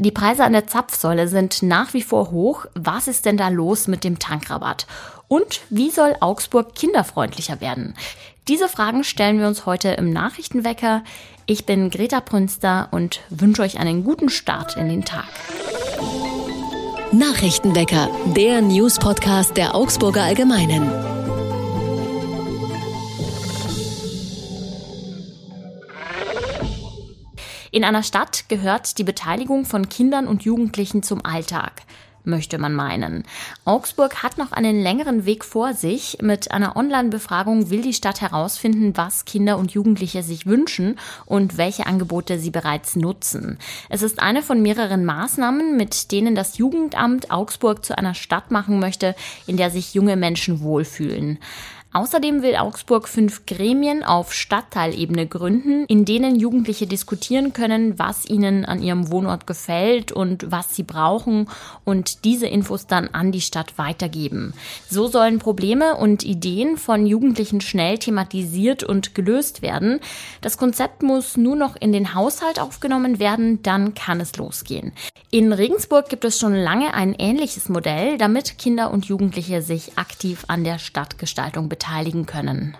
Die Preise an der Zapfsäule sind nach wie vor hoch. Was ist denn da los mit dem Tankrabatt? Und wie soll Augsburg kinderfreundlicher werden? Diese Fragen stellen wir uns heute im Nachrichtenwecker. Ich bin Greta Prünster und wünsche euch einen guten Start in den Tag. Nachrichtenwecker, der News-Podcast der Augsburger Allgemeinen. In einer Stadt gehört die Beteiligung von Kindern und Jugendlichen zum Alltag möchte man meinen. Augsburg hat noch einen längeren Weg vor sich. Mit einer Online-Befragung will die Stadt herausfinden, was Kinder und Jugendliche sich wünschen und welche Angebote sie bereits nutzen. Es ist eine von mehreren Maßnahmen, mit denen das Jugendamt Augsburg zu einer Stadt machen möchte, in der sich junge Menschen wohlfühlen. Außerdem will Augsburg fünf Gremien auf Stadtteilebene gründen, in denen Jugendliche diskutieren können, was ihnen an ihrem Wohnort gefällt und was sie brauchen und diese Infos dann an die Stadt weitergeben. So sollen Probleme und Ideen von Jugendlichen schnell thematisiert und gelöst werden. Das Konzept muss nur noch in den Haushalt aufgenommen werden, dann kann es losgehen. In Regensburg gibt es schon lange ein ähnliches Modell, damit Kinder und Jugendliche sich aktiv an der Stadtgestaltung beteiligen beteiligen können.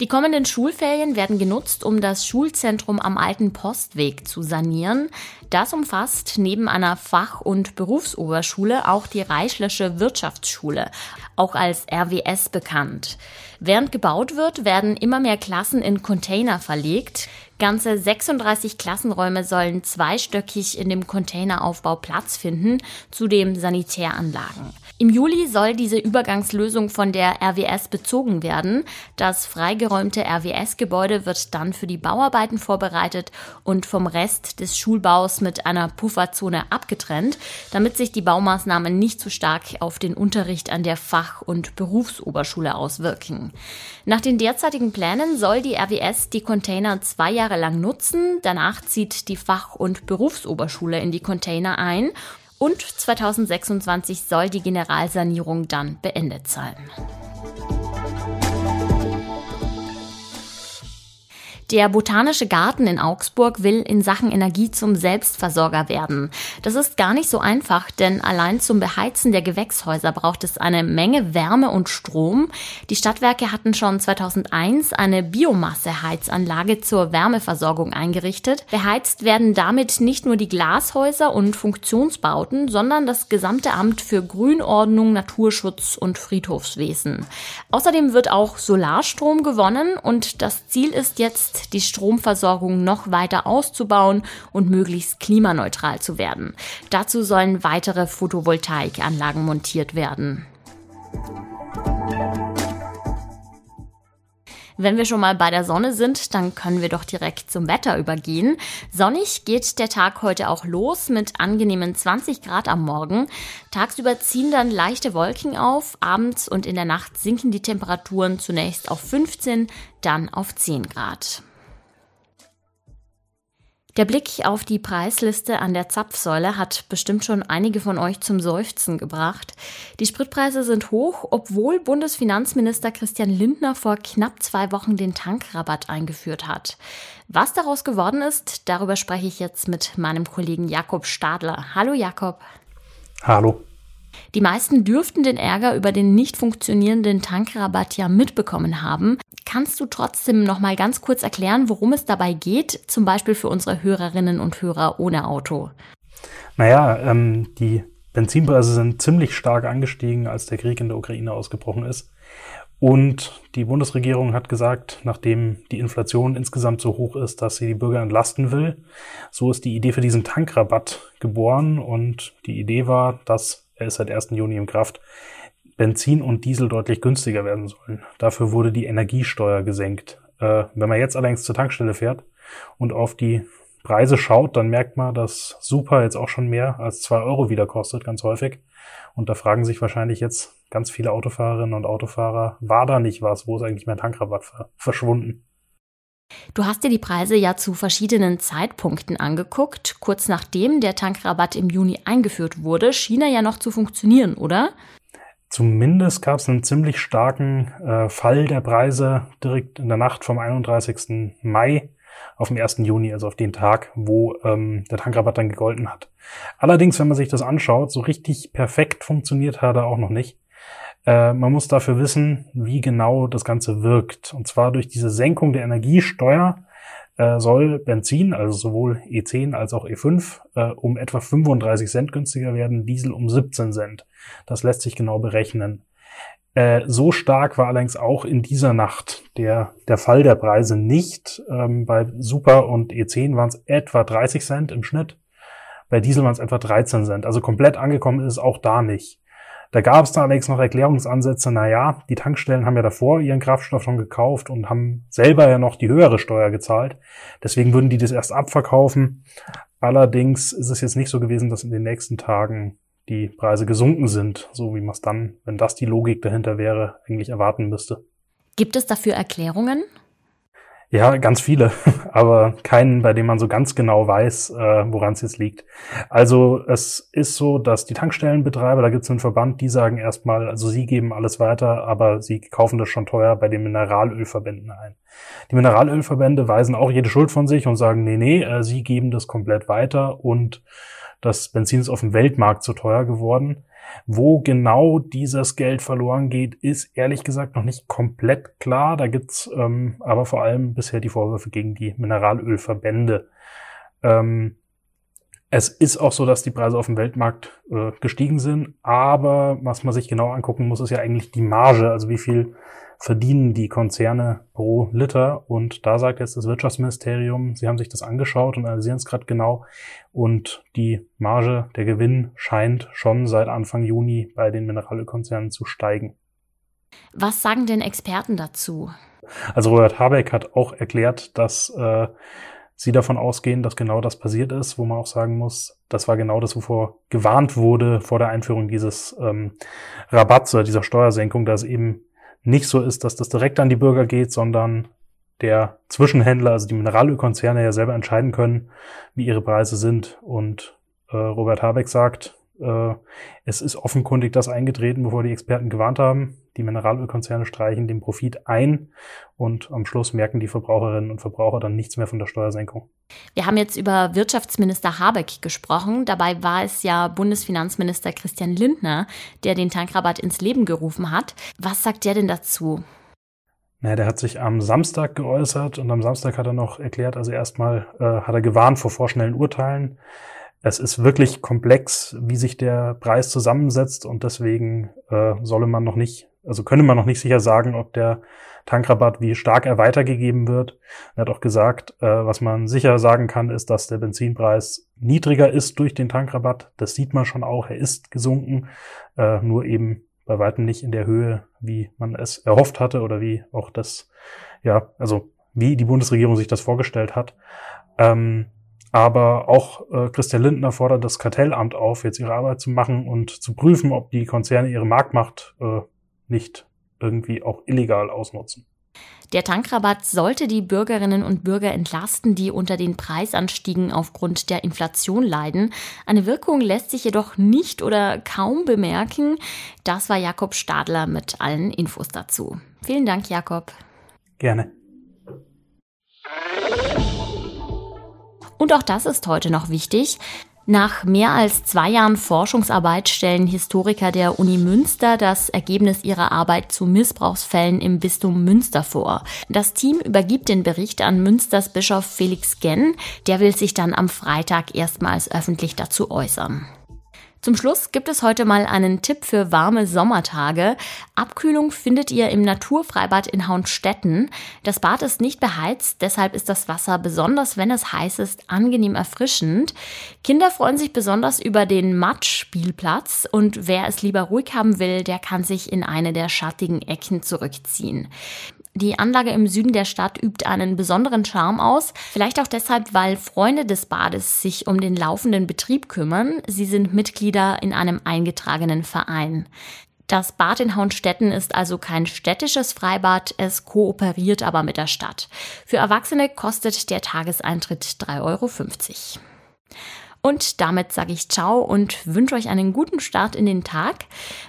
Die kommenden Schulferien werden genutzt, um das Schulzentrum am Alten Postweg zu sanieren. Das umfasst neben einer Fach- und Berufsoberschule auch die Reichlische Wirtschaftsschule, auch als RWS bekannt. Während gebaut wird, werden immer mehr Klassen in Container verlegt. Ganze 36 Klassenräume sollen zweistöckig in dem Containeraufbau Platz finden, zudem Sanitäranlagen. Im Juli soll diese Übergangslösung von der RWS bezogen werden. Das freigeräumte RWS-Gebäude wird dann für die Bauarbeiten vorbereitet und vom Rest des Schulbaus mit einer Pufferzone abgetrennt, damit sich die Baumaßnahmen nicht zu so stark auf den Unterricht an der Fach- und Berufsoberschule auswirken. Nach den derzeitigen Plänen soll die RWS die Container zwei Jahre lang nutzen. Danach zieht die Fach- und Berufsoberschule in die Container ein und 2026 soll die Generalsanierung dann beendet sein. Der Botanische Garten in Augsburg will in Sachen Energie zum Selbstversorger werden. Das ist gar nicht so einfach, denn allein zum Beheizen der Gewächshäuser braucht es eine Menge Wärme und Strom. Die Stadtwerke hatten schon 2001 eine Biomasseheizanlage zur Wärmeversorgung eingerichtet. Beheizt werden damit nicht nur die Glashäuser und Funktionsbauten, sondern das gesamte Amt für Grünordnung, Naturschutz und Friedhofswesen. Außerdem wird auch Solarstrom gewonnen und das Ziel ist jetzt, die Stromversorgung noch weiter auszubauen und möglichst klimaneutral zu werden. Dazu sollen weitere Photovoltaikanlagen montiert werden. Wenn wir schon mal bei der Sonne sind, dann können wir doch direkt zum Wetter übergehen. Sonnig geht der Tag heute auch los mit angenehmen 20 Grad am Morgen. Tagsüber ziehen dann leichte Wolken auf. Abends und in der Nacht sinken die Temperaturen zunächst auf 15, dann auf 10 Grad. Der Blick auf die Preisliste an der Zapfsäule hat bestimmt schon einige von euch zum Seufzen gebracht. Die Spritpreise sind hoch, obwohl Bundesfinanzminister Christian Lindner vor knapp zwei Wochen den Tankrabatt eingeführt hat. Was daraus geworden ist, darüber spreche ich jetzt mit meinem Kollegen Jakob Stadler. Hallo Jakob. Hallo. Die meisten dürften den Ärger über den nicht funktionierenden Tankrabatt ja mitbekommen haben. Kannst du trotzdem noch mal ganz kurz erklären, worum es dabei geht, zum Beispiel für unsere Hörerinnen und Hörer ohne Auto? Naja, ähm, die Benzinpreise sind ziemlich stark angestiegen, als der Krieg in der Ukraine ausgebrochen ist. Und die Bundesregierung hat gesagt, nachdem die Inflation insgesamt so hoch ist, dass sie die Bürger entlasten will, so ist die Idee für diesen Tankrabatt geboren. Und die Idee war, dass er ist seit 1. Juni in Kraft, Benzin und Diesel deutlich günstiger werden sollen. Dafür wurde die Energiesteuer gesenkt. Äh, wenn man jetzt allerdings zur Tankstelle fährt und auf die Preise schaut, dann merkt man, dass Super jetzt auch schon mehr als zwei Euro wieder kostet, ganz häufig. Und da fragen sich wahrscheinlich jetzt ganz viele Autofahrerinnen und Autofahrer, war da nicht was? Wo ist eigentlich mein Tankrabatt verschwunden? Du hast dir die Preise ja zu verschiedenen Zeitpunkten angeguckt. Kurz nachdem der Tankrabatt im Juni eingeführt wurde, schien er ja noch zu funktionieren, oder? Zumindest gab es einen ziemlich starken äh, Fall der Preise direkt in der Nacht vom 31. Mai auf dem 1. Juni, also auf den Tag, wo ähm, der Tankrabatt dann gegolten hat. Allerdings, wenn man sich das anschaut, so richtig perfekt funktioniert hat er auch noch nicht. Äh, man muss dafür wissen, wie genau das Ganze wirkt. Und zwar durch diese Senkung der Energiesteuer äh, soll Benzin, also sowohl E10 als auch E5, äh, um etwa 35 Cent günstiger werden, Diesel um 17 Cent. Das lässt sich genau berechnen. So stark war allerdings auch in dieser Nacht der, der Fall der Preise nicht. Ähm, bei Super und E10 waren es etwa 30 Cent im Schnitt. Bei Diesel waren es etwa 13 Cent. Also komplett angekommen ist es auch da nicht. Da gab es dann allerdings noch Erklärungsansätze, na ja, die Tankstellen haben ja davor ihren Kraftstoff schon gekauft und haben selber ja noch die höhere Steuer gezahlt. Deswegen würden die das erst abverkaufen. Allerdings ist es jetzt nicht so gewesen, dass in den nächsten Tagen die Preise gesunken sind, so wie man es dann, wenn das die Logik dahinter wäre, eigentlich erwarten müsste. Gibt es dafür Erklärungen? Ja, ganz viele, aber keinen, bei dem man so ganz genau weiß, äh, woran es jetzt liegt. Also es ist so, dass die Tankstellenbetreiber, da gibt es einen Verband, die sagen erstmal, also sie geben alles weiter, aber sie kaufen das schon teuer bei den Mineralölverbänden ein. Die Mineralölverbände weisen auch jede Schuld von sich und sagen, nee, nee, äh, sie geben das komplett weiter und das Benzin ist auf dem Weltmarkt zu teuer geworden. Wo genau dieses Geld verloren geht, ist ehrlich gesagt noch nicht komplett klar. Da gibt's ähm, aber vor allem bisher die Vorwürfe gegen die Mineralölverbände. Ähm, es ist auch so, dass die Preise auf dem Weltmarkt äh, gestiegen sind, aber was man sich genau angucken muss, ist ja eigentlich die Marge, also wie viel verdienen die Konzerne pro Liter. Und da sagt jetzt das Wirtschaftsministerium, sie haben sich das angeschaut und analysieren es gerade genau. Und die Marge, der Gewinn scheint schon seit Anfang Juni bei den Mineralölkonzernen zu steigen. Was sagen denn Experten dazu? Also Robert Habeck hat auch erklärt, dass äh, sie davon ausgehen, dass genau das passiert ist, wo man auch sagen muss, das war genau das, wovor gewarnt wurde vor der Einführung dieses ähm, Rabatts oder dieser Steuersenkung, dass eben nicht so ist, dass das direkt an die Bürger geht, sondern der Zwischenhändler, also die Mineralölkonzerne ja selber entscheiden können, wie ihre Preise sind. Und äh, Robert Habeck sagt, äh, es ist offenkundig das eingetreten, bevor die Experten gewarnt haben. Die Mineralölkonzerne streichen den Profit ein und am Schluss merken die Verbraucherinnen und Verbraucher dann nichts mehr von der Steuersenkung. Wir haben jetzt über Wirtschaftsminister Habeck gesprochen. Dabei war es ja Bundesfinanzminister Christian Lindner, der den Tankrabatt ins Leben gerufen hat. Was sagt der denn dazu? Naja, der hat sich am Samstag geäußert und am Samstag hat er noch erklärt, also erstmal äh, hat er gewarnt vor vorschnellen Urteilen. Es ist wirklich komplex, wie sich der Preis zusammensetzt und deswegen äh, solle man noch nicht, also könne man noch nicht sicher sagen, ob der Tankrabatt, wie stark er weitergegeben wird. Er hat auch gesagt, äh, was man sicher sagen kann, ist, dass der Benzinpreis niedriger ist durch den Tankrabatt. Das sieht man schon auch. Er ist gesunken, äh, nur eben bei weitem nicht in der Höhe, wie man es erhofft hatte oder wie auch das, ja, also wie die Bundesregierung sich das vorgestellt hat. Ähm, aber auch äh, Christian Lindner fordert das Kartellamt auf, jetzt ihre Arbeit zu machen und zu prüfen, ob die Konzerne ihre Marktmacht äh, nicht irgendwie auch illegal ausnutzen. Der Tankrabatt sollte die Bürgerinnen und Bürger entlasten, die unter den Preisanstiegen aufgrund der Inflation leiden. Eine Wirkung lässt sich jedoch nicht oder kaum bemerken. Das war Jakob Stadler mit allen Infos dazu. Vielen Dank, Jakob. Gerne. Und auch das ist heute noch wichtig. Nach mehr als zwei Jahren Forschungsarbeit stellen Historiker der Uni Münster das Ergebnis ihrer Arbeit zu Missbrauchsfällen im Bistum Münster vor. Das Team übergibt den Bericht an Münsters Bischof Felix Genn. Der will sich dann am Freitag erstmals öffentlich dazu äußern. Zum Schluss gibt es heute mal einen Tipp für warme Sommertage. Abkühlung findet ihr im Naturfreibad in Haunstetten. Das Bad ist nicht beheizt, deshalb ist das Wasser besonders, wenn es heiß ist, angenehm erfrischend. Kinder freuen sich besonders über den Matschspielplatz und wer es lieber ruhig haben will, der kann sich in eine der schattigen Ecken zurückziehen. Die Anlage im Süden der Stadt übt einen besonderen Charme aus, vielleicht auch deshalb, weil Freunde des Bades sich um den laufenden Betrieb kümmern. Sie sind Mitglieder in einem eingetragenen Verein. Das Bad in Haunstetten ist also kein städtisches Freibad, es kooperiert aber mit der Stadt. Für Erwachsene kostet der Tageseintritt 3,50 Euro. Und damit sage ich ciao und wünsche euch einen guten Start in den Tag.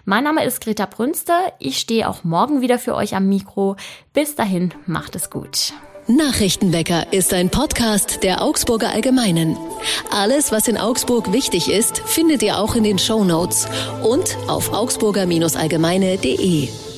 Mein Name ist Greta Brünster. Ich stehe auch morgen wieder für euch am Mikro. Bis dahin, macht es gut. Nachrichtenwecker ist ein Podcast der Augsburger Allgemeinen. Alles, was in Augsburg wichtig ist, findet ihr auch in den Show Notes und auf augsburger-allgemeine.de.